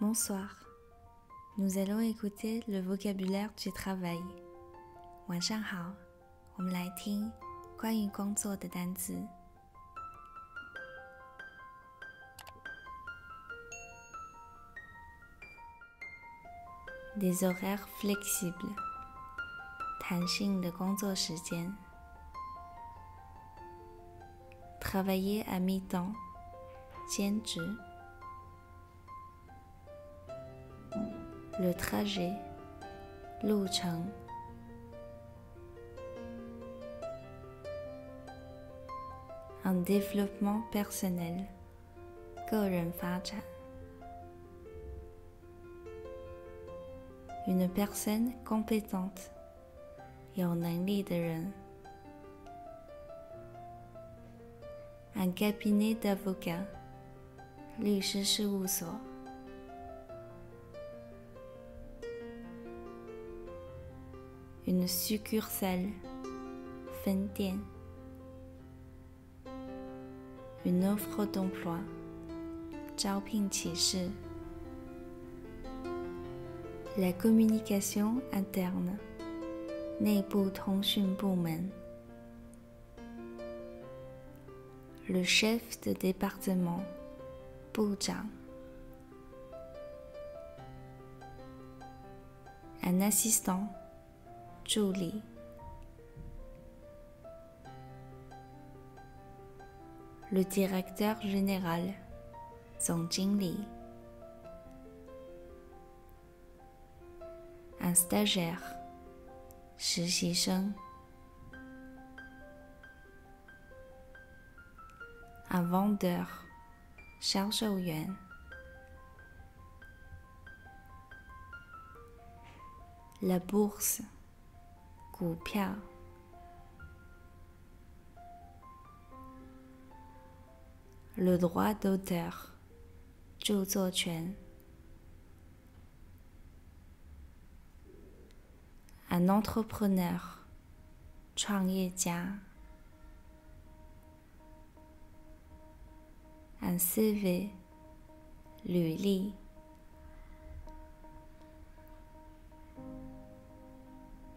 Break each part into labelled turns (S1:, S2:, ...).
S1: Bonsoir. Nous allons écouter le vocabulaire du travail. 晚上好，我们来听关于工作的单词。Des horaires flexibles，弹性的工作时间。Travailler à mi-temps，兼职。 Le trajet, cheng Un développement personnel, Une personne compétente, Un cabinet d'avocats, 律师 une succursale, Fentien. Une offre d'emploi, La communication interne, Le chef de département, Un assistant, le directeur général, Zhong Jingli. Un stagiaire, Shi Un vendeur, Xiao Yuan. La bourse. 股票，le droit d'auteur，着作权，un entrepreneur，创业家，un CV，履历。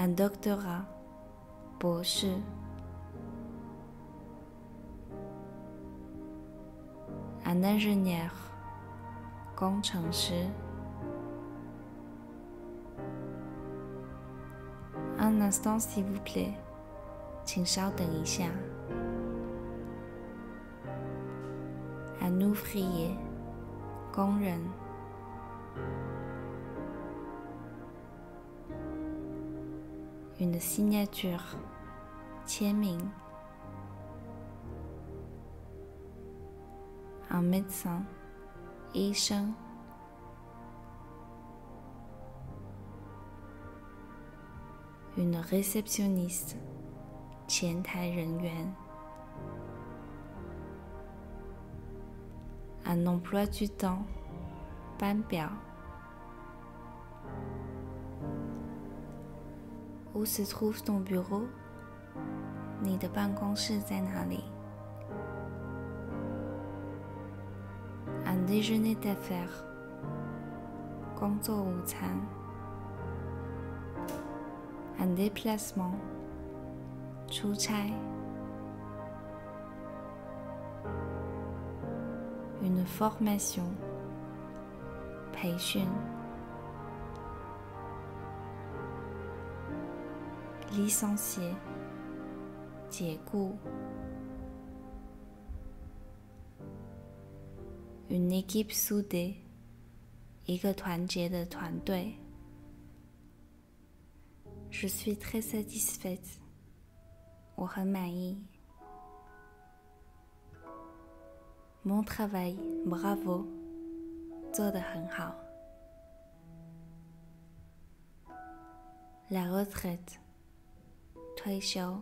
S1: un doctorat, Un ingénieur, Un instant s'il vous plaît, Un ouvrier, 工人。Une signature, Un médecin, Une réceptionniste, Un emploi du temps, 班表。Où se trouve ton bureau？你的办公室在哪里？Un déjeuner d'affaires，工作午餐。Un déplacement，出差。Une formation，培训。 licencié, Une équipe soudée, Je suis très satisfaite. Mon travail, bravo. 做得很好。La retraite， 退休。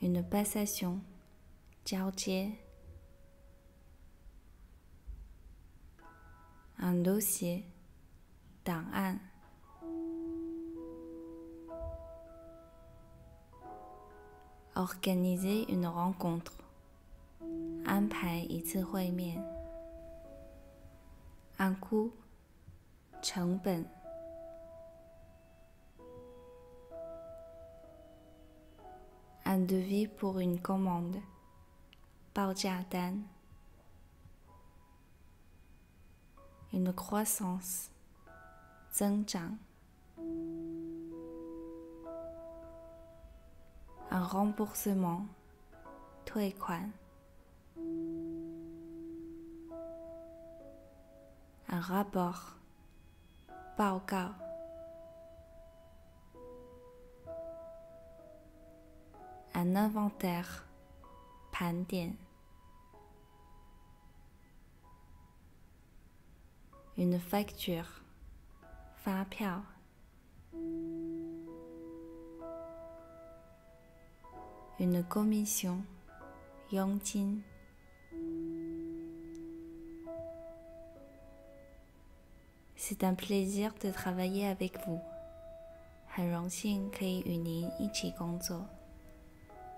S1: Une passation，交接。Un dossier，档案。Organiser une rencontre，安排一次会面。Un coût，成本。 Un devis pour une commande，报价单。Une croissance，增长。Un remboursement，退款。Un rapport，报告。 Un inventaire，盘点。Une facture，发票。Une commission, yongqin. C'est un plaisir de travailler avec vous. 很荣幸可以与您一起工作。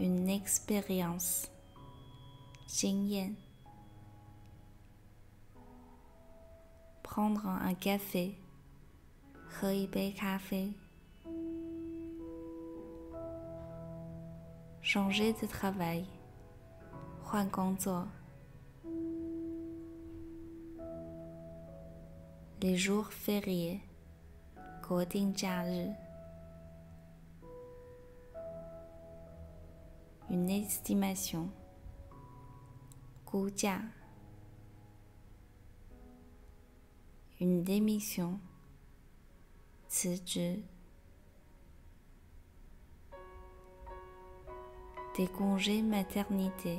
S1: une expérience. Xingyan. Prendre un café. Café. Changer de travail. Les jours fériés. Goding une estimation, Kuja, une démission, Tsuju, des congés maternité,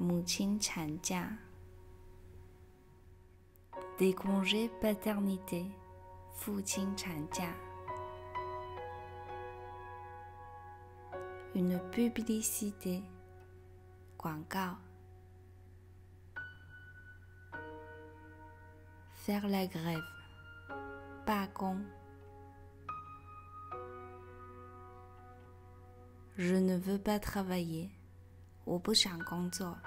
S1: Muchin Chanjia, des congés paternité, Fuchin une publicité, 广告 faire la grève, 罢工 Je ne veux pas travailler. 我不想工作。